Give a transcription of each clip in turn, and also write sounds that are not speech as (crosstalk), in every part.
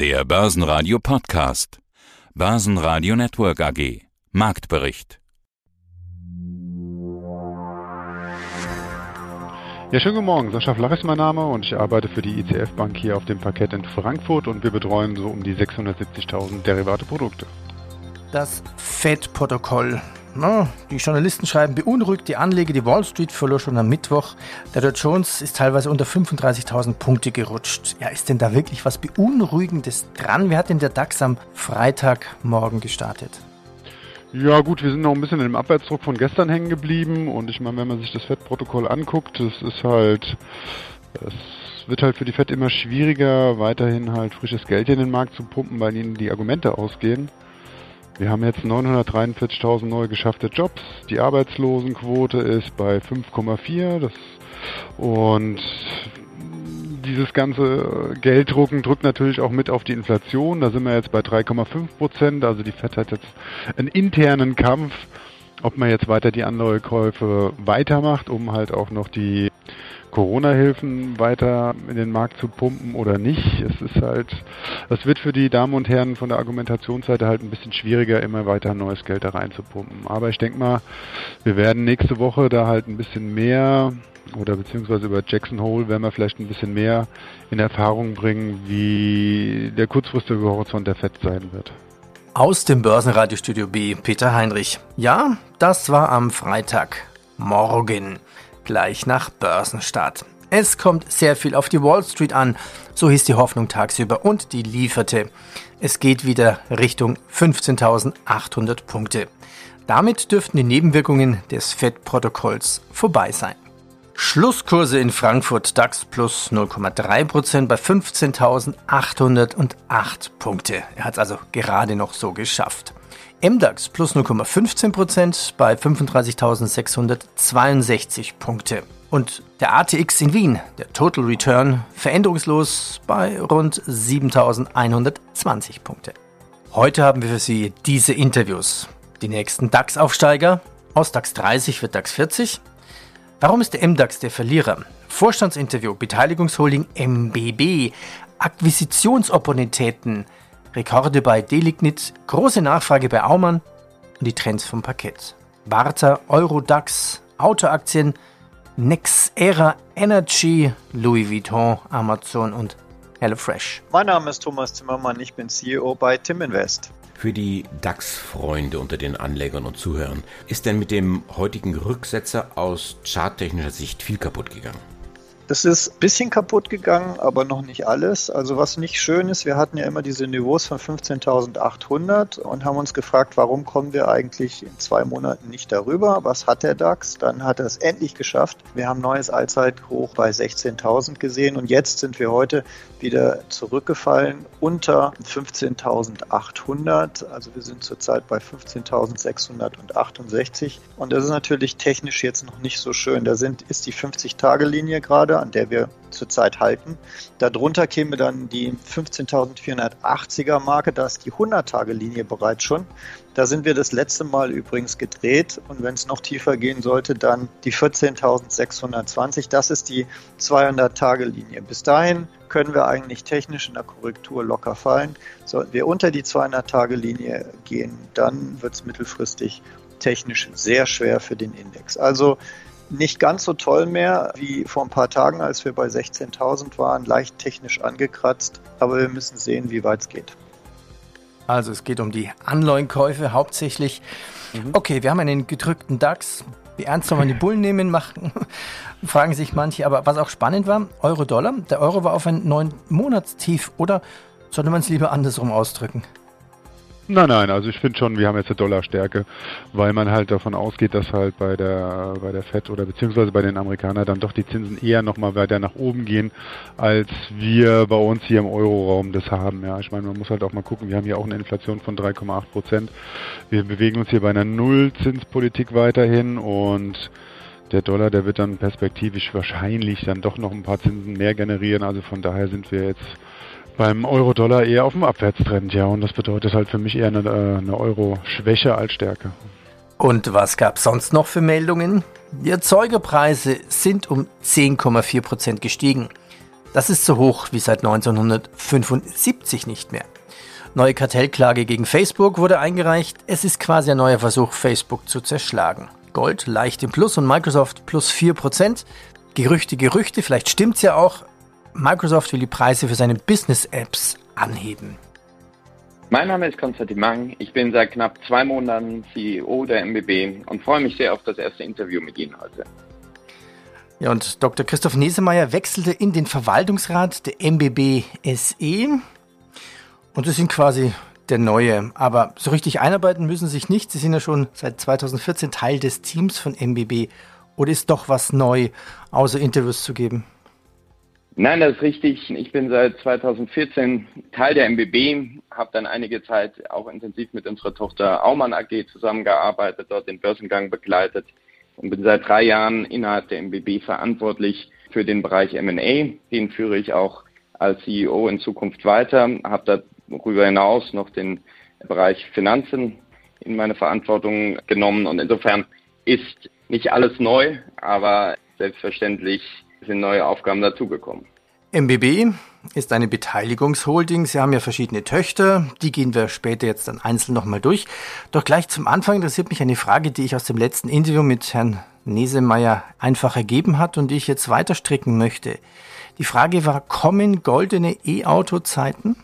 Der Börsenradio Podcast. Börsenradio Network AG. Marktbericht. Ja, schönen guten Morgen. Sascha Flach ist mein Name und ich arbeite für die ICF Bank hier auf dem Parkett in Frankfurt und wir betreuen so um die 670.000 Derivate Produkte. Das FED-Protokoll die Journalisten schreiben, beunruhigt die Anleger, die Wall Street verlor schon am Mittwoch. Der Dow Jones ist teilweise unter 35.000 Punkte gerutscht. Ja, ist denn da wirklich was Beunruhigendes dran? Wer hat denn der DAX am Freitagmorgen gestartet? Ja gut, wir sind noch ein bisschen im Abwärtsdruck von gestern hängen geblieben und ich meine, wenn man sich das FED-Protokoll anguckt, das ist halt, es wird halt für die FED immer schwieriger, weiterhin halt frisches Geld in den Markt zu pumpen, weil ihnen die Argumente ausgehen. Wir haben jetzt 943.000 neu geschaffte Jobs. Die Arbeitslosenquote ist bei 5,4. und dieses ganze Gelddrucken drückt natürlich auch mit auf die Inflation. Da sind wir jetzt bei 3,5 Prozent. Also die FED hat jetzt einen internen Kampf, ob man jetzt weiter die Anleihekäufe weitermacht, um halt auch noch die Corona-Hilfen weiter in den Markt zu pumpen oder nicht. Es ist halt, es wird für die Damen und Herren von der Argumentationsseite halt ein bisschen schwieriger, immer weiter neues Geld da reinzupumpen. Aber ich denke mal, wir werden nächste Woche da halt ein bisschen mehr oder beziehungsweise über Jackson Hole werden wir vielleicht ein bisschen mehr in Erfahrung bringen, wie der kurzfristige Horizont der FED sein wird. Aus dem Börsenradiostudio B, Peter Heinrich. Ja, das war am Freitag. Gleich nach Börsenstart. Es kommt sehr viel auf die Wall Street an, so hieß die Hoffnung tagsüber und die lieferte. Es geht wieder Richtung 15.800 Punkte. Damit dürften die Nebenwirkungen des FED-Protokolls vorbei sein. Schlusskurse in Frankfurt DAX plus 0,3% bei 15.808 Punkte. Er hat es also gerade noch so geschafft. MDAX plus 0,15% bei 35.662 Punkte. Und der ATX in Wien, der Total Return, veränderungslos bei rund 7.120 Punkte. Heute haben wir für Sie diese Interviews. Die nächsten DAX-Aufsteiger. Aus DAX 30 wird DAX 40. Warum ist der MDAX der Verlierer? Vorstandsinterview, Beteiligungsholding MBB, Akquisitionsopportunitäten, Rekorde bei Delignit, große Nachfrage bei Aumann und die Trends vom Parkett. Warta, Eurodax, Autoaktien, Nexera Energy, Louis Vuitton, Amazon und HelloFresh. Mein Name ist Thomas Zimmermann, ich bin CEO bei Tim Invest. Für die DAX-Freunde unter den Anlegern und Zuhörern ist denn mit dem heutigen Rücksetzer aus charttechnischer Sicht viel kaputt gegangen? Das ist ein bisschen kaputt gegangen, aber noch nicht alles. Also was nicht schön ist, wir hatten ja immer diese Niveaus von 15.800 und haben uns gefragt, warum kommen wir eigentlich in zwei Monaten nicht darüber? Was hat der DAX? Dann hat er es endlich geschafft. Wir haben neues Allzeithoch bei 16.000 gesehen und jetzt sind wir heute wieder zurückgefallen unter 15.800. Also wir sind zurzeit bei 15.668 und das ist natürlich technisch jetzt noch nicht so schön. Da sind, ist die 50-Tage-Linie gerade an der wir zurzeit halten. Darunter käme dann die 15.480er Marke, da ist die 100-Tage-Linie bereits schon. Da sind wir das letzte Mal übrigens gedreht und wenn es noch tiefer gehen sollte, dann die 14.620. Das ist die 200-Tage-Linie. Bis dahin können wir eigentlich technisch in der Korrektur locker fallen. Sollten wir unter die 200-Tage-Linie gehen, dann wird es mittelfristig technisch sehr schwer für den Index. Also nicht ganz so toll mehr wie vor ein paar Tagen, als wir bei 16.000 waren, leicht technisch angekratzt, aber wir müssen sehen, wie weit es geht. Also es geht um die Anleihenkäufe hauptsächlich. Mhm. Okay, wir haben einen gedrückten DAX. Wie ernst soll man die Bullen nehmen, machen, (laughs) fragen sich manche. Aber was auch spannend war, Euro-Dollar. Der Euro war auf ein neun Monatstief. Oder sollte man es lieber andersrum ausdrücken? Nein, nein, also ich finde schon, wir haben jetzt eine Dollarstärke, weil man halt davon ausgeht, dass halt bei der bei der Fed oder beziehungsweise bei den Amerikanern dann doch die Zinsen eher nochmal weiter nach oben gehen, als wir bei uns hier im Euroraum das haben. Ja, ich meine, man muss halt auch mal gucken, wir haben hier auch eine Inflation von 3,8 Prozent. Wir bewegen uns hier bei einer Nullzinspolitik weiterhin und der Dollar, der wird dann perspektivisch wahrscheinlich dann doch noch ein paar Zinsen mehr generieren. Also von daher sind wir jetzt beim Euro-Dollar eher auf dem Abwärtstrend, ja. Und das bedeutet halt für mich eher eine, äh, eine Euro-Schwäche als Stärke. Und was gab es sonst noch für Meldungen? Die Erzeugerpreise sind um 10,4 Prozent gestiegen. Das ist so hoch wie seit 1975 nicht mehr. Neue Kartellklage gegen Facebook wurde eingereicht. Es ist quasi ein neuer Versuch, Facebook zu zerschlagen. Gold leicht im Plus und Microsoft plus 4%. Gerüchte, Gerüchte, vielleicht stimmt's ja auch. Microsoft will die Preise für seine Business-Apps anheben. Mein Name ist Konstantin Mang. Ich bin seit knapp zwei Monaten CEO der MBB und freue mich sehr auf das erste Interview mit Ihnen heute. Ja, und Dr. Christoph Nesemeyer wechselte in den Verwaltungsrat der MBB SE. Und Sie sind quasi der Neue. Aber so richtig einarbeiten müssen Sie sich nicht. Sie sind ja schon seit 2014 Teil des Teams von MBB. Oder ist doch was neu, außer Interviews zu geben? Nein, das ist richtig. Ich bin seit 2014 Teil der MBB, habe dann einige Zeit auch intensiv mit unserer Tochter Aumann AG zusammengearbeitet, dort den Börsengang begleitet und bin seit drei Jahren innerhalb der MBB verantwortlich für den Bereich M&A. Den führe ich auch als CEO in Zukunft weiter, habe darüber hinaus noch den Bereich Finanzen in meine Verantwortung genommen und insofern ist nicht alles neu, aber selbstverständlich sind neue Aufgaben dazugekommen. MBB ist eine Beteiligungsholding. Sie haben ja verschiedene Töchter. Die gehen wir später jetzt dann einzeln nochmal durch. Doch gleich zum Anfang interessiert mich eine Frage, die ich aus dem letzten Interview mit Herrn Nesemeyer einfach ergeben hat und die ich jetzt weiter stricken möchte. Die Frage war, kommen goldene E-Auto-Zeiten?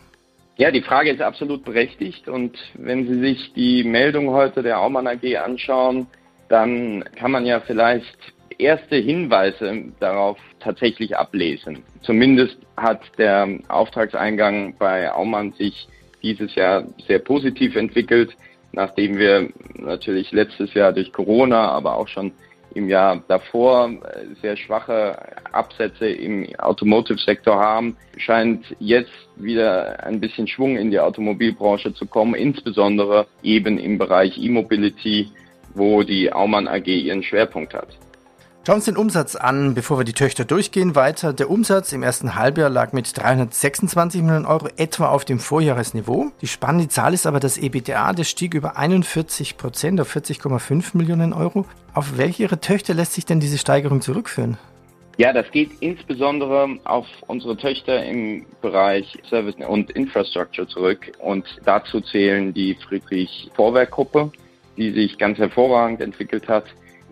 Ja, die Frage ist absolut berechtigt und wenn Sie sich die Meldung heute der Aumann AG anschauen, dann kann man ja vielleicht erste Hinweise darauf tatsächlich ablesen. Zumindest hat der Auftragseingang bei Aumann sich dieses Jahr sehr positiv entwickelt, nachdem wir natürlich letztes Jahr durch Corona, aber auch schon im Jahr davor äh, sehr schwache Absätze im Automotive-Sektor haben, scheint jetzt wieder ein bisschen Schwung in die Automobilbranche zu kommen, insbesondere eben im Bereich E-Mobility, wo die Aumann AG ihren Schwerpunkt hat. Schauen wir uns den Umsatz an, bevor wir die Töchter durchgehen. Weiter. Der Umsatz im ersten Halbjahr lag mit 326 Millionen Euro etwa auf dem Vorjahresniveau. Die spannende Zahl ist aber das EBITDA, das stieg über 41 Prozent auf 40,5 Millionen Euro. Auf welche Ihre Töchter lässt sich denn diese Steigerung zurückführen? Ja, das geht insbesondere auf unsere Töchter im Bereich Service und Infrastructure zurück. Und dazu zählen die Friedrich Vorwerk Gruppe, die sich ganz hervorragend entwickelt hat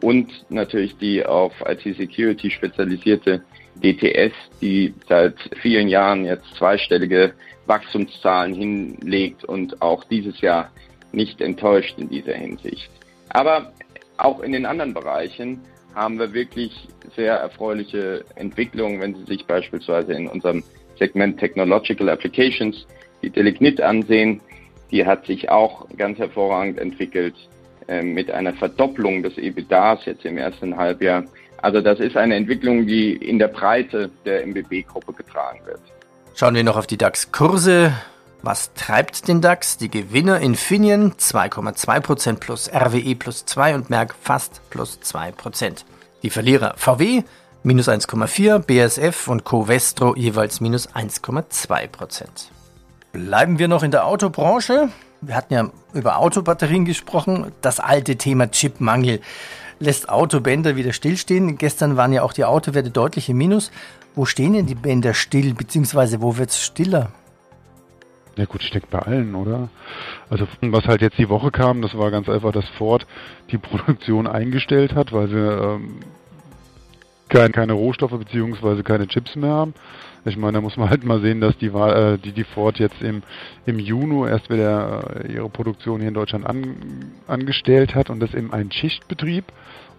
und natürlich die auf IT-Security spezialisierte DTS, die seit vielen Jahren jetzt zweistellige Wachstumszahlen hinlegt und auch dieses Jahr nicht enttäuscht in dieser Hinsicht. Aber auch in den anderen Bereichen haben wir wirklich sehr erfreuliche Entwicklungen, wenn Sie sich beispielsweise in unserem Segment Technological Applications die Delignit ansehen. Die hat sich auch ganz hervorragend entwickelt. Ähm, mit einer Verdopplung des EBITDAs jetzt im ersten Halbjahr. Also das ist eine Entwicklung, die in der Breite der MBB-Gruppe getragen wird. Schauen wir noch auf die DAX-Kurse. Was treibt den DAX? Die Gewinner Infineon 2,2% plus RWE plus 2 und Merck fast plus 2%. Die Verlierer VW minus 1,4, BSF und Covestro jeweils minus 1,2%. Bleiben wir noch in der Autobranche. Wir hatten ja über Autobatterien gesprochen. Das alte Thema Chipmangel lässt Autobänder wieder stillstehen. Gestern waren ja auch die Autowerte deutlich im Minus. Wo stehen denn die Bänder still, beziehungsweise wo wird es stiller? Ja gut, steckt bei allen, oder? Also was halt jetzt die Woche kam, das war ganz einfach, dass Ford die (laughs) Produktion eingestellt hat, weil sie ähm, keine, keine Rohstoffe beziehungsweise keine Chips mehr haben. Ich meine, da muss man halt mal sehen, dass die, äh, die, die Ford jetzt im, im Juni erst wieder äh, ihre Produktion hier in Deutschland an, angestellt hat und das eben ein Schichtbetrieb.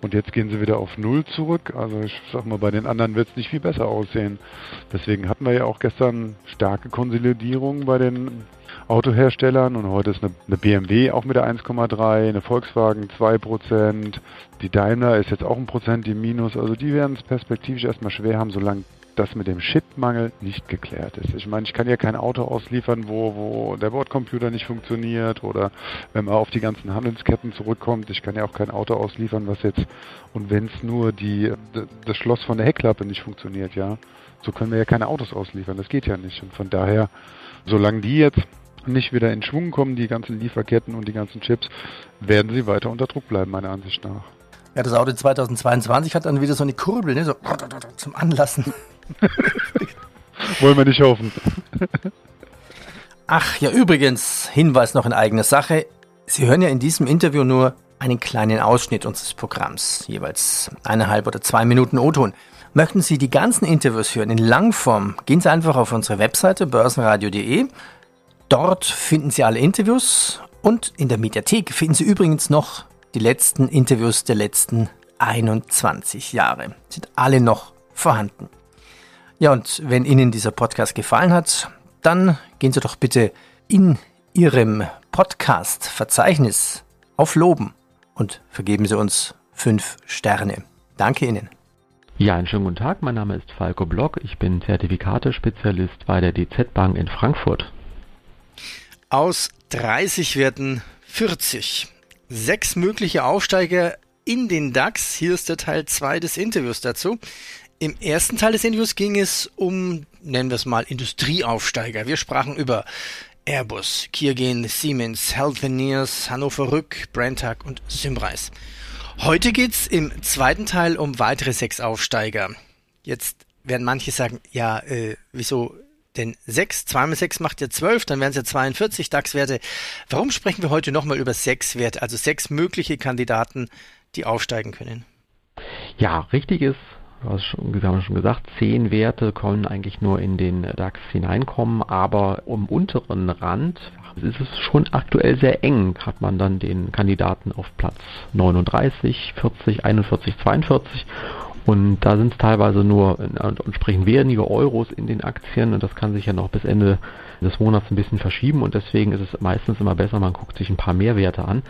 Und jetzt gehen sie wieder auf Null zurück. Also ich sag mal, bei den anderen wird es nicht viel besser aussehen. Deswegen hatten wir ja auch gestern starke Konsolidierung bei den Autoherstellern und heute ist eine, eine BMW auch mit der 1,3, eine Volkswagen 2%, die Daimler ist jetzt auch ein Prozent im Minus. Also die werden es perspektivisch erstmal schwer haben, solange das mit dem Chipmangel nicht geklärt ist. Ich meine, ich kann ja kein Auto ausliefern, wo, wo der Bordcomputer nicht funktioniert oder wenn man auf die ganzen Handelsketten zurückkommt, ich kann ja auch kein Auto ausliefern, was jetzt und wenn es nur die das Schloss von der Heckklappe nicht funktioniert, ja, so können wir ja keine Autos ausliefern. Das geht ja nicht. Und von daher, solange die jetzt nicht wieder in Schwung kommen, die ganzen Lieferketten und die ganzen Chips, werden sie weiter unter Druck bleiben, meiner Ansicht nach. Ja, das Auto 2022 hat dann wieder so eine Kurbel, ne? so zum Anlassen. (laughs) Wollen wir nicht hoffen. Ach ja, übrigens, Hinweis noch in eigener Sache. Sie hören ja in diesem Interview nur einen kleinen Ausschnitt unseres Programms, jeweils eineinhalb oder zwei Minuten O-Ton. Möchten Sie die ganzen Interviews hören in Langform, gehen Sie einfach auf unsere Webseite börsenradio.de. Dort finden Sie alle Interviews und in der Mediathek finden Sie übrigens noch die letzten Interviews der letzten 21 Jahre. Sind alle noch vorhanden. Ja, und wenn Ihnen dieser Podcast gefallen hat, dann gehen Sie doch bitte in Ihrem Podcast-Verzeichnis auf Loben und vergeben Sie uns fünf Sterne. Danke Ihnen. Ja, einen schönen guten Tag. Mein Name ist Falco Block. Ich bin Zertifikate-Spezialist bei der DZ Bank in Frankfurt. Aus 30 werden 40. Sechs mögliche Aufsteiger in den DAX. Hier ist der Teil 2 des Interviews dazu. Im ersten Teil des Interviews ging es um, nennen wir es mal, Industrieaufsteiger. Wir sprachen über Airbus, Kiergen, Siemens, Healthineers, Hannover Rück, Brenntag und Symrise. Heute geht's im zweiten Teil um weitere sechs Aufsteiger. Jetzt werden manche sagen, ja, äh, wieso denn sechs? Zwei mal sechs macht ja zwölf, dann wären es ja 42 DAX-Werte. Warum sprechen wir heute nochmal über sechs Werte, also sechs mögliche Kandidaten, die aufsteigen können? Ja, richtig ist, wir haben schon gesagt, zehn Werte können eigentlich nur in den DAX hineinkommen, aber um unteren Rand ist es schon aktuell sehr eng, hat man dann den Kandidaten auf Platz 39, 40, 41, 42 und da sind es teilweise nur entsprechend wenige Euros in den Aktien. Und das kann sich ja noch bis Ende des Monats ein bisschen verschieben. Und deswegen ist es meistens immer besser, man guckt sich ein paar mehr Werte an.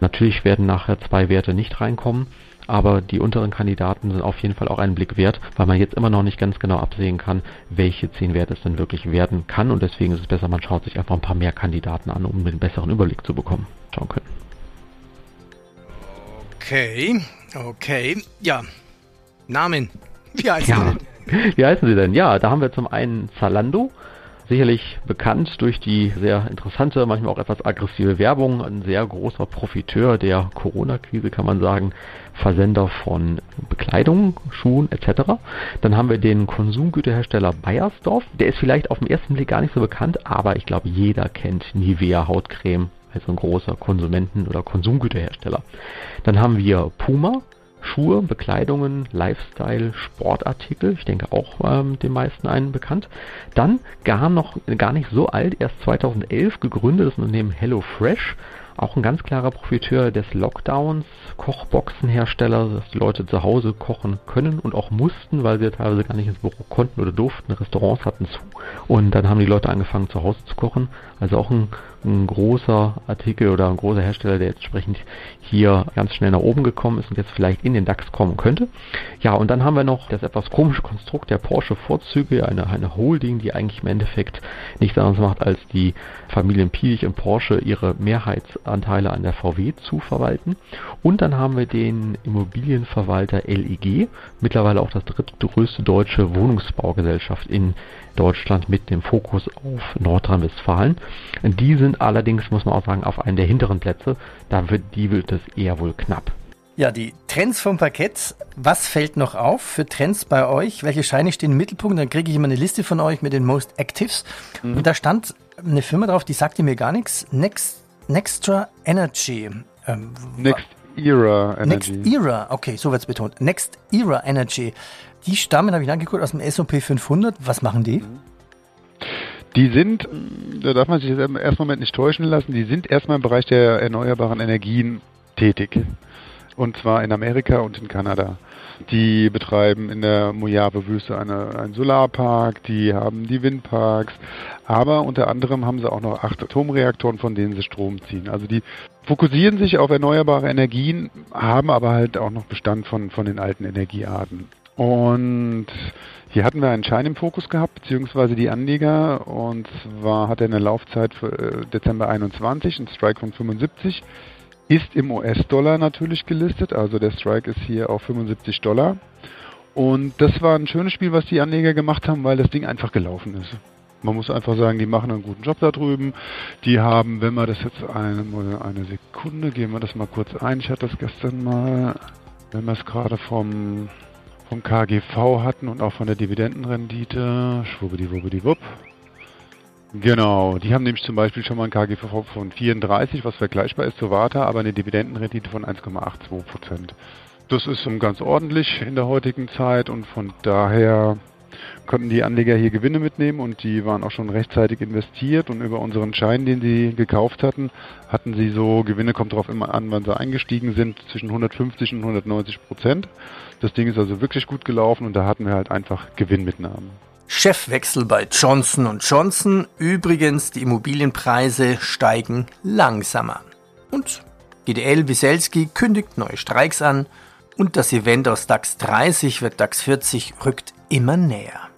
Natürlich werden nachher zwei Werte nicht reinkommen, aber die unteren Kandidaten sind auf jeden Fall auch einen Blick wert, weil man jetzt immer noch nicht ganz genau absehen kann, welche zehn Werte es denn wirklich werden kann und deswegen ist es besser, man schaut sich einfach ein paar mehr Kandidaten an, um einen besseren Überblick zu bekommen. Schauen können. Okay, okay. Ja, Namen. Wie heißen ja. sie denn? Wie heißen sie denn? Ja, da haben wir zum einen Zalando, sicherlich bekannt durch die sehr interessante, manchmal auch etwas aggressive Werbung, ein sehr großer Profiteur der Corona-Krise, kann man sagen, Versender von Bekleidung, Schuhen etc. Dann haben wir den Konsumgüterhersteller Bayersdorf, der ist vielleicht auf den ersten Blick gar nicht so bekannt, aber ich glaube, jeder kennt Nivea Hautcreme, also ein großer Konsumenten- oder Konsumgüterhersteller. Dann haben wir Puma, Schuhe, Bekleidungen, Lifestyle, Sportartikel, ich denke auch ähm, den meisten einen bekannt. Dann gar noch gar nicht so alt, erst 2011 gegründetes Unternehmen HelloFresh, auch ein ganz klarer Profiteur des Lockdowns, Kochboxenhersteller, dass die Leute zu Hause kochen können und auch mussten, weil sie teilweise gar nicht ins Büro konnten oder durften. Restaurants hatten zu. Und dann haben die Leute angefangen zu Hause zu kochen. Also auch ein, ein großer Artikel oder ein großer Hersteller, der entsprechend hier ganz schnell nach oben gekommen ist und jetzt vielleicht in den DAX kommen könnte. Ja, und dann haben wir noch das etwas komische Konstrukt der Porsche Vorzüge, eine, eine Holding, die eigentlich im Endeffekt nichts anderes macht, als die Familien Piech und Porsche ihre Mehrheitsanteile an der VW zu verwalten. Und dann haben wir den Immobilienverwalter LEG, mittlerweile auch das drittgrößte deutsche Wohnungsbaugesellschaft in Deutschland mit dem Fokus auf Nordrhein-Westfalen. Die sind allerdings, muss man auch sagen, auf einen der hinteren Plätze. Da wird, die wird es eher wohl knapp. Ja, die Trends vom Parkett. Was fällt noch auf für Trends bei euch? Welche Scheine stehen im Mittelpunkt? Dann kriege ich immer eine Liste von euch mit den Most Actives. Mhm. Und da stand eine Firma drauf, die sagte mir gar nichts. Next, Nextra Energy. Ähm, Next Era Energy. Next Era, okay, so wird es betont. Next Era Energy. Die stammen, habe ich angeguckt, aus dem SOP 500. Was machen die? Die sind, da darf man sich jetzt im ersten Moment nicht täuschen lassen, die sind erstmal im Bereich der erneuerbaren Energien tätig. Und zwar in Amerika und in Kanada. Die betreiben in der Mojave-Wüste eine, einen Solarpark, die haben die Windparks, aber unter anderem haben sie auch noch acht Atomreaktoren, von denen sie Strom ziehen. Also die fokussieren sich auf erneuerbare Energien, haben aber halt auch noch Bestand von, von den alten Energiearten. Und hier hatten wir einen Schein im Fokus gehabt, beziehungsweise die Anleger. Und zwar hat er eine Laufzeit für äh, Dezember 21, ein Strike von 75. Ist im US-Dollar natürlich gelistet, also der Strike ist hier auf 75 Dollar. Und das war ein schönes Spiel, was die Anleger gemacht haben, weil das Ding einfach gelaufen ist. Man muss einfach sagen, die machen einen guten Job da drüben. Die haben, wenn wir das jetzt eine, eine Sekunde, gehen wir das mal kurz ein. Ich hatte das gestern mal, wenn wir es gerade vom vom KGV hatten und auch von der Dividendenrendite. Schwubbidi-wubbidi-wupp. Genau, die haben nämlich zum Beispiel schon mal ein KGV von 34, was vergleichbar ist zu Warta, aber eine Dividendenrendite von 1,82 Prozent. Das ist ganz ordentlich in der heutigen Zeit und von daher konnten die Anleger hier Gewinne mitnehmen und die waren auch schon rechtzeitig investiert und über unseren Schein, den sie gekauft hatten, hatten sie so Gewinne, kommt darauf immer an, wann sie eingestiegen sind, zwischen 150 und 190 Prozent. Das Ding ist also wirklich gut gelaufen und da hatten wir halt einfach Gewinnmitnahmen. Chefwechsel bei Johnson Johnson. Übrigens, die Immobilienpreise steigen langsamer. Und GDL Wieselski kündigt neue Streiks an und das Event aus DAX 30 wird DAX 40 rückt immer näher.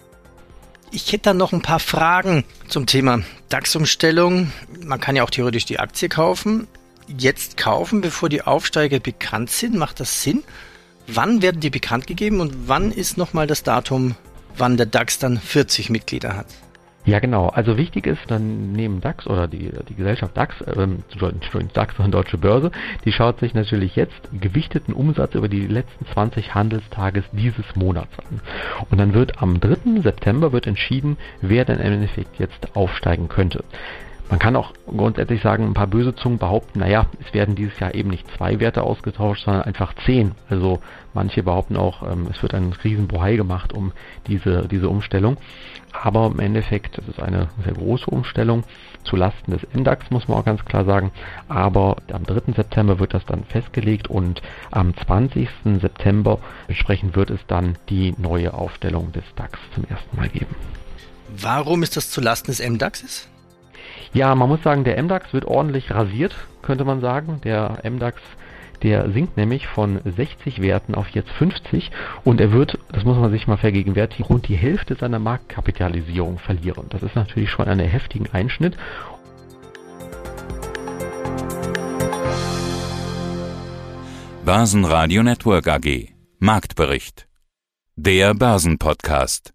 Ich hätte dann noch ein paar Fragen zum Thema DAX-Umstellung. Man kann ja auch theoretisch die Aktie kaufen. Jetzt kaufen, bevor die Aufsteiger bekannt sind, macht das Sinn? Wann werden die bekannt gegeben und wann ist nochmal das Datum wann der DAX dann 40 Mitglieder hat. Ja, genau. Also wichtig ist dann neben DAX oder die, die Gesellschaft DAX, ähm, DAX und Deutsche Börse, die schaut sich natürlich jetzt gewichteten Umsatz über die letzten 20 Handelstages dieses Monats an. Und dann wird am 3. September wird entschieden, wer denn im Endeffekt jetzt aufsteigen könnte. Man kann auch grundsätzlich sagen, ein paar böse Zungen behaupten, naja, es werden dieses Jahr eben nicht zwei Werte ausgetauscht, sondern einfach zehn. Also manche behaupten auch, ähm, es wird ein Riesenbohai gemacht um diese, diese Umstellung. Aber im Endeffekt, ist eine sehr große Umstellung zu Lasten des MDAX, muss man auch ganz klar sagen. Aber am 3. September wird das dann festgelegt und am 20. September entsprechend wird es dann die neue Aufstellung des DAX zum ersten Mal geben. Warum ist das zu Lasten des MDAXes? Ja, man muss sagen, der MDAX wird ordentlich rasiert, könnte man sagen. Der MDAX, der sinkt nämlich von 60 Werten auf jetzt 50 und er wird, das muss man sich mal vergegenwärtigen, rund die Hälfte seiner Marktkapitalisierung verlieren. Das ist natürlich schon ein heftigen Einschnitt. Börsenradio Network AG Marktbericht Der Börsenpodcast